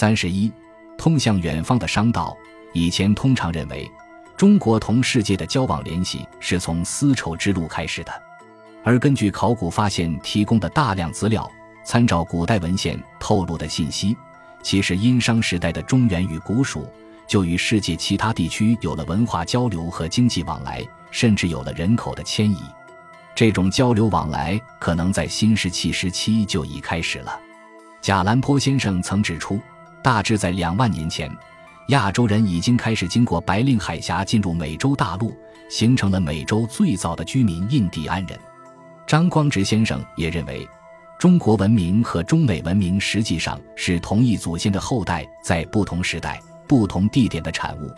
三十一，通向远方的商道。以前通常认为，中国同世界的交往联系是从丝绸之路开始的，而根据考古发现提供的大量资料，参照古代文献透露的信息，其实殷商时代的中原与古蜀就与世界其他地区有了文化交流和经济往来，甚至有了人口的迁移。这种交流往来可能在新石器时期就已开始了。贾兰坡先生曾指出，大致在两万年前，亚洲人已经开始经过白令海峡进入美洲大陆，形成了美洲最早的居民印第安人。张光直先生也认为，中国文明和中美文明实际上是同一祖先的后代，在不同时代、不同地点的产物。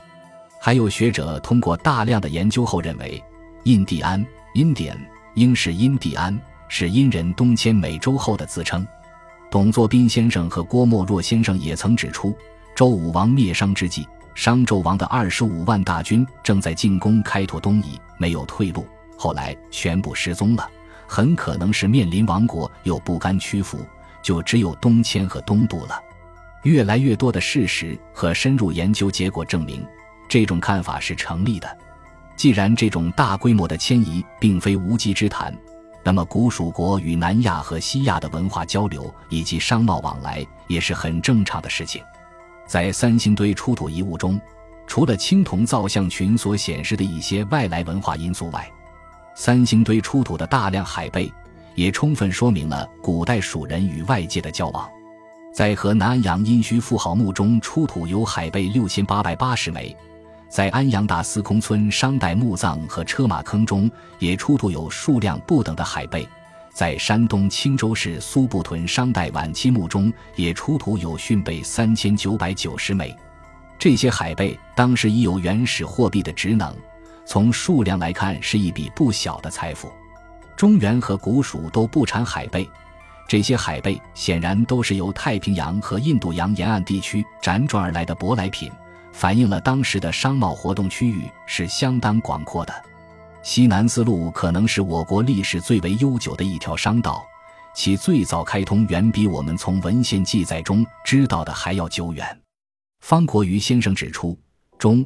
还有学者通过大量的研究后认为，印第安 （Indian）。应是印第安，是殷人东迁美洲后的自称。董作宾先生和郭沫若先生也曾指出，周武王灭商之际，商纣王的二十五万大军正在进攻开拓东夷，没有退路，后来全部失踪了。很可能是面临亡国又不甘屈服，就只有东迁和东渡了。越来越多的事实和深入研究结果证明，这种看法是成立的。既然这种大规模的迁移并非无稽之谈，那么古蜀国与南亚和西亚的文化交流以及商贸往来也是很正常的事情。在三星堆出土遗物中，除了青铜造像群所显示的一些外来文化因素外，三星堆出土的大量海贝也充分说明了古代蜀人与外界的交往。在河南安阳殷墟妇好墓中出土有海贝六千八百八十枚。在安阳大司空村商代墓葬和车马坑中，也出土有数量不等的海贝；在山东青州市苏埠屯商代晚期墓中，也出土有训贝三千九百九十枚。这些海贝当时已有原始货币的职能，从数量来看是一笔不小的财富。中原和古蜀都不产海贝，这些海贝显然都是由太平洋和印度洋沿岸地区辗转而来的舶来品。反映了当时的商贸活动区域是相当广阔的。西南丝路可能是我国历史最为悠久的一条商道，其最早开通远比我们从文献记载中知道的还要久远。方国瑜先生指出，中、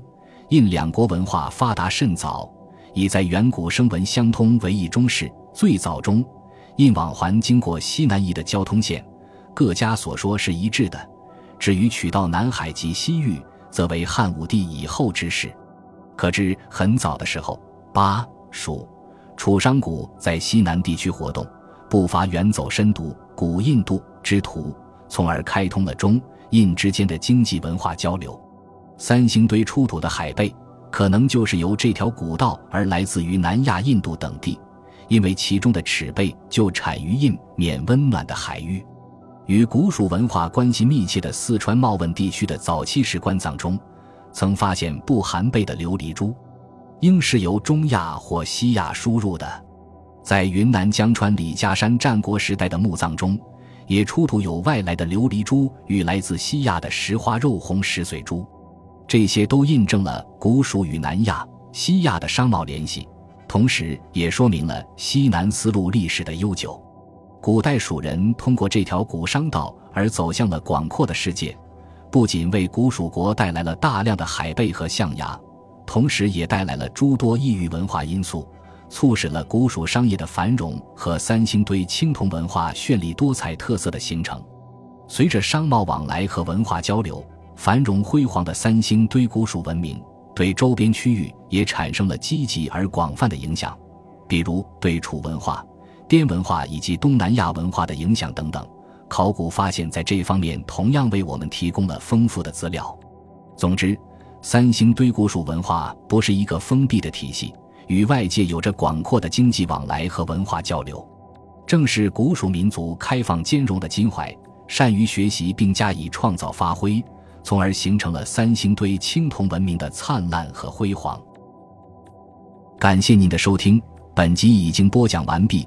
印两国文化发达甚早，已在远古声文相通为一中事。最早中、印往还经过西南夷的交通线，各家所说是一致的。至于取道南海及西域，则为汉武帝以后之事，可知很早的时候，巴、蜀、楚商贾在西南地区活动，不乏远走深读古印度之途，从而开通了中印之间的经济文化交流。三星堆出土的海贝，可能就是由这条古道而来自于南亚、印度等地，因为其中的齿贝就产于印缅温暖的海域。与古蜀文化关系密切的四川茂汶地区的早期石棺葬中，曾发现不含贝的琉璃珠，应是由中亚或西亚输入的。在云南江川李家山战国时代的墓葬中，也出土有外来的琉璃珠与来自西亚的石花肉红石髓珠，这些都印证了古蜀与南亚、西亚的商贸联系，同时也说明了西南丝路历史的悠久。古代蜀人通过这条古商道而走向了广阔的世界，不仅为古蜀国带来了大量的海贝和象牙，同时也带来了诸多异域文化因素，促使了古蜀商业的繁荣和三星堆青铜文化绚丽多彩特色的形成。随着商贸往来和文化交流，繁荣辉煌的三星堆古蜀文明对周边区域也产生了积极而广泛的影响，比如对楚文化。滇文化以及东南亚文化的影响等等，考古发现在这方面同样为我们提供了丰富的资料。总之，三星堆古蜀文化不是一个封闭的体系，与外界有着广阔的经济往来和文化交流。正是古蜀民族开放兼容的襟怀，善于学习并加以创造发挥，从而形成了三星堆青铜文明的灿烂和辉煌。感谢您的收听，本集已经播讲完毕。